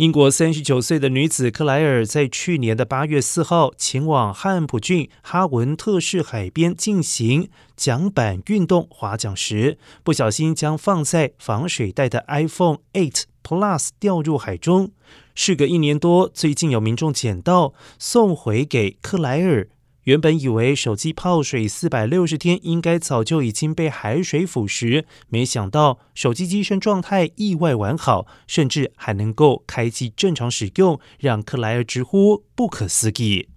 英国三十九岁的女子克莱尔在去年的八月四号前往汉普郡哈文特市海边进行桨板运动划桨时，不小心将放在防水袋的 iPhone 8 Plus 掉入海中。事隔一年多，最近有民众捡到，送回给克莱尔。原本以为手机泡水四百六十天应该早就已经被海水腐蚀，没想到手机机身状态意外完好，甚至还能够开机正常使用，让克莱尔直呼不可思议。